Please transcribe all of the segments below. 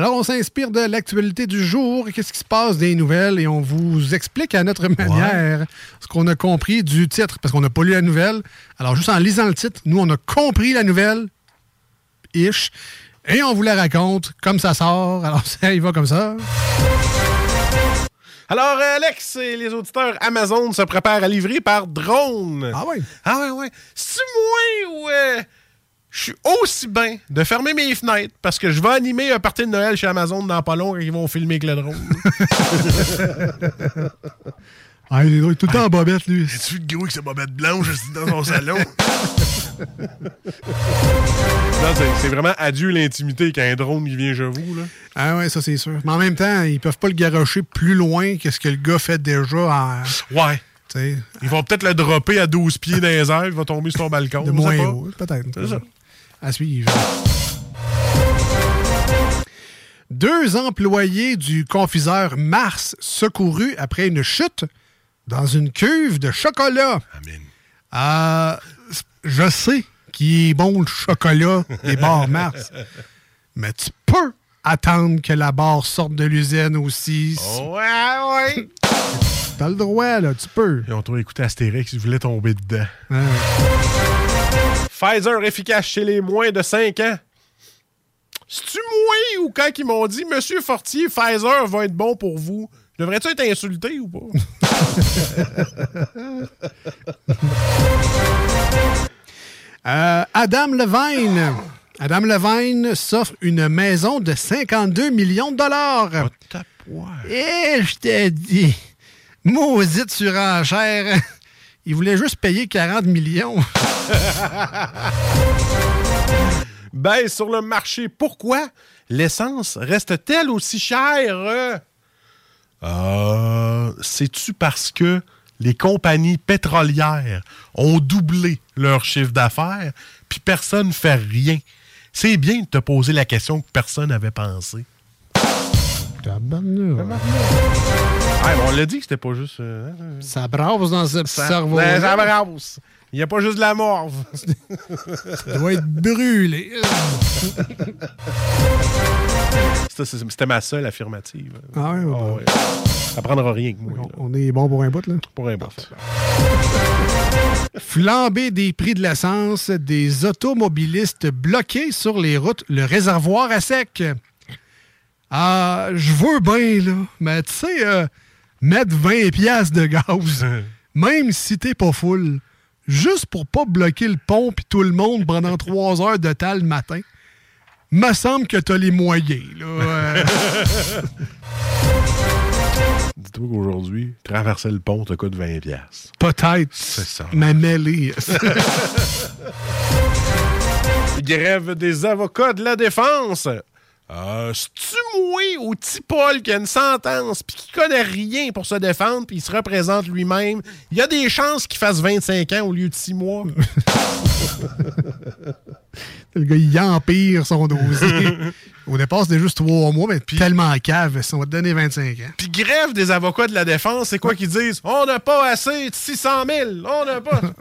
Alors, on s'inspire de l'actualité du jour, qu'est-ce qui se passe des nouvelles, et on vous explique à notre manière ce qu'on a compris du titre, parce qu'on n'a pas lu la nouvelle. Alors, juste en lisant le titre, nous, on a compris la nouvelle, ish, et on vous la raconte comme ça sort. Alors, ça y va comme ça. Alors, Alex et les auditeurs, Amazon se prépare à livrer par drone. Ah oui? Ah ouais, ouais. C'est moi ou... je suis aussi bien de fermer mes fenêtres parce que je vais animer un party de Noël chez Amazon dans pas long et ils vont filmer avec le drone. Ah, il est tout le temps en bobette, lui. Tu vu le gros avec sa bobette blanche dans son salon? C'est- vraiment adieu l'intimité quand un drone il vient chez vous. Là. Ah ouais, ça c'est sûr. Mais en même temps, ils peuvent pas le garocher plus loin que ce que le gars fait déjà en. Ouais. Ils vont peut-être le dropper à 12 pieds dans les airs, il va tomber sur ton balcon. de moins haut, peut-être. C'est ça. À suivre. Deux employés du confiseur Mars secourus après une chute dans une cuve de chocolat. Amen. Euh, je sais qu'il est bon le chocolat des bars Mars, mais tu peux attendre que la barre sorte de l'usine aussi. Ouais, ouais. T'as le droit, là, tu peux. Ils ont trop écouté Astérix, ils voulaient tomber dedans. Ouais. Pfizer efficace chez les moins de 5 ans. C'est-tu moi ou quand ils m'ont dit Monsieur Fortier, Pfizer va être bon pour vous? Devrais-tu être insulté ou pas? Euh, Adam Levine. Adam Levine s'offre une maison de 52 millions de dollars. Et je t'ai dit, maudite surenchère. Il voulait juste payer 40 millions. Baisse sur le marché. Pourquoi? L'essence reste-t-elle aussi chère? Euh, C'est-tu parce que les compagnies pétrolières ont doublé leur chiffre d'affaires, puis personne ne fait rien? C'est bien de te poser la question que personne n'avait pensé. On l'a dit que c'était pas juste. euh, Ça brasse dans ce ça, cerveau. Ben, ça brasse. Il n'y a pas juste de la morve. Ça doit être brûlé. C'était ma seule affirmative. Ah ouais, Ah ouais. Ça prendra rien que moi. On est bon pour un bout, là. Pour un bout. Flambée des prix de l'essence, des automobilistes bloqués sur les routes, le réservoir à sec. Ah, je veux bien, là, mais tu sais, euh, mettre 20 piastres de gaz, même si t'es pas full, juste pour pas bloquer le pont puis tout le monde pendant trois heures de temps le matin, me semble que t'as les moyens, là. euh. Dis-toi qu'aujourd'hui, traverser le pont te coûte 20$. piastres. Peut-être. C'est ça. Ma mêlée. Grève des avocats de la défense. Euh, C'est-tu moi ou petit Paul qui a une sentence puis qui connaît rien pour se défendre puis il se représente lui-même? Il y a des chances qu'il fasse 25 ans au lieu de 6 mois. le gars, il empire son dossier. Au départ, c'était juste trois mois, mais tellement cave, ça va te donner 25 ans. Puis grève des avocats de la défense, c'est quoi qu'ils disent? On n'a pas assez de 600 000. On n'a pas.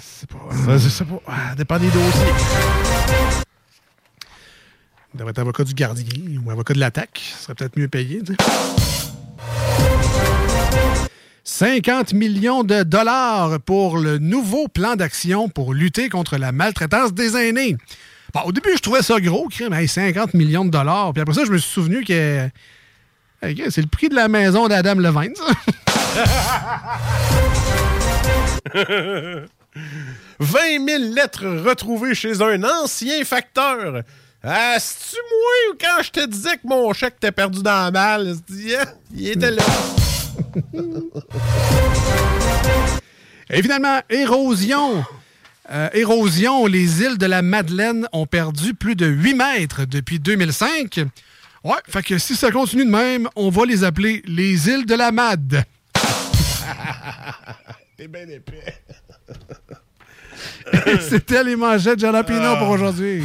C'est pas... Ça, je sais pas. Ah, dépend des dossiers. Il devrait être avocat du gardien ou avocat de l'attaque. Ce serait peut-être mieux payé. tu sais. 50 millions de dollars pour le nouveau plan d'action pour lutter contre la maltraitance des aînés. Au début, je trouvais ça gros, hey, 50 millions de dollars. Puis après ça, je me suis souvenu que c'est le prix de la maison d'Adam Levine, ça. 20 000 lettres retrouvées chez un ancien facteur. Ah, c'est-tu moi ou quand je te disais que mon chèque t'est perdu dans la malle? Hein? Il était là. Et finalement, érosion. Euh, érosion, les îles de la Madeleine ont perdu plus de 8 mètres depuis 2005. Ouais, fait que si ça continue de même, on va les appeler les îles de la Mad. T'es bien épais. C'était les manchettes de Jalapino pour aujourd'hui.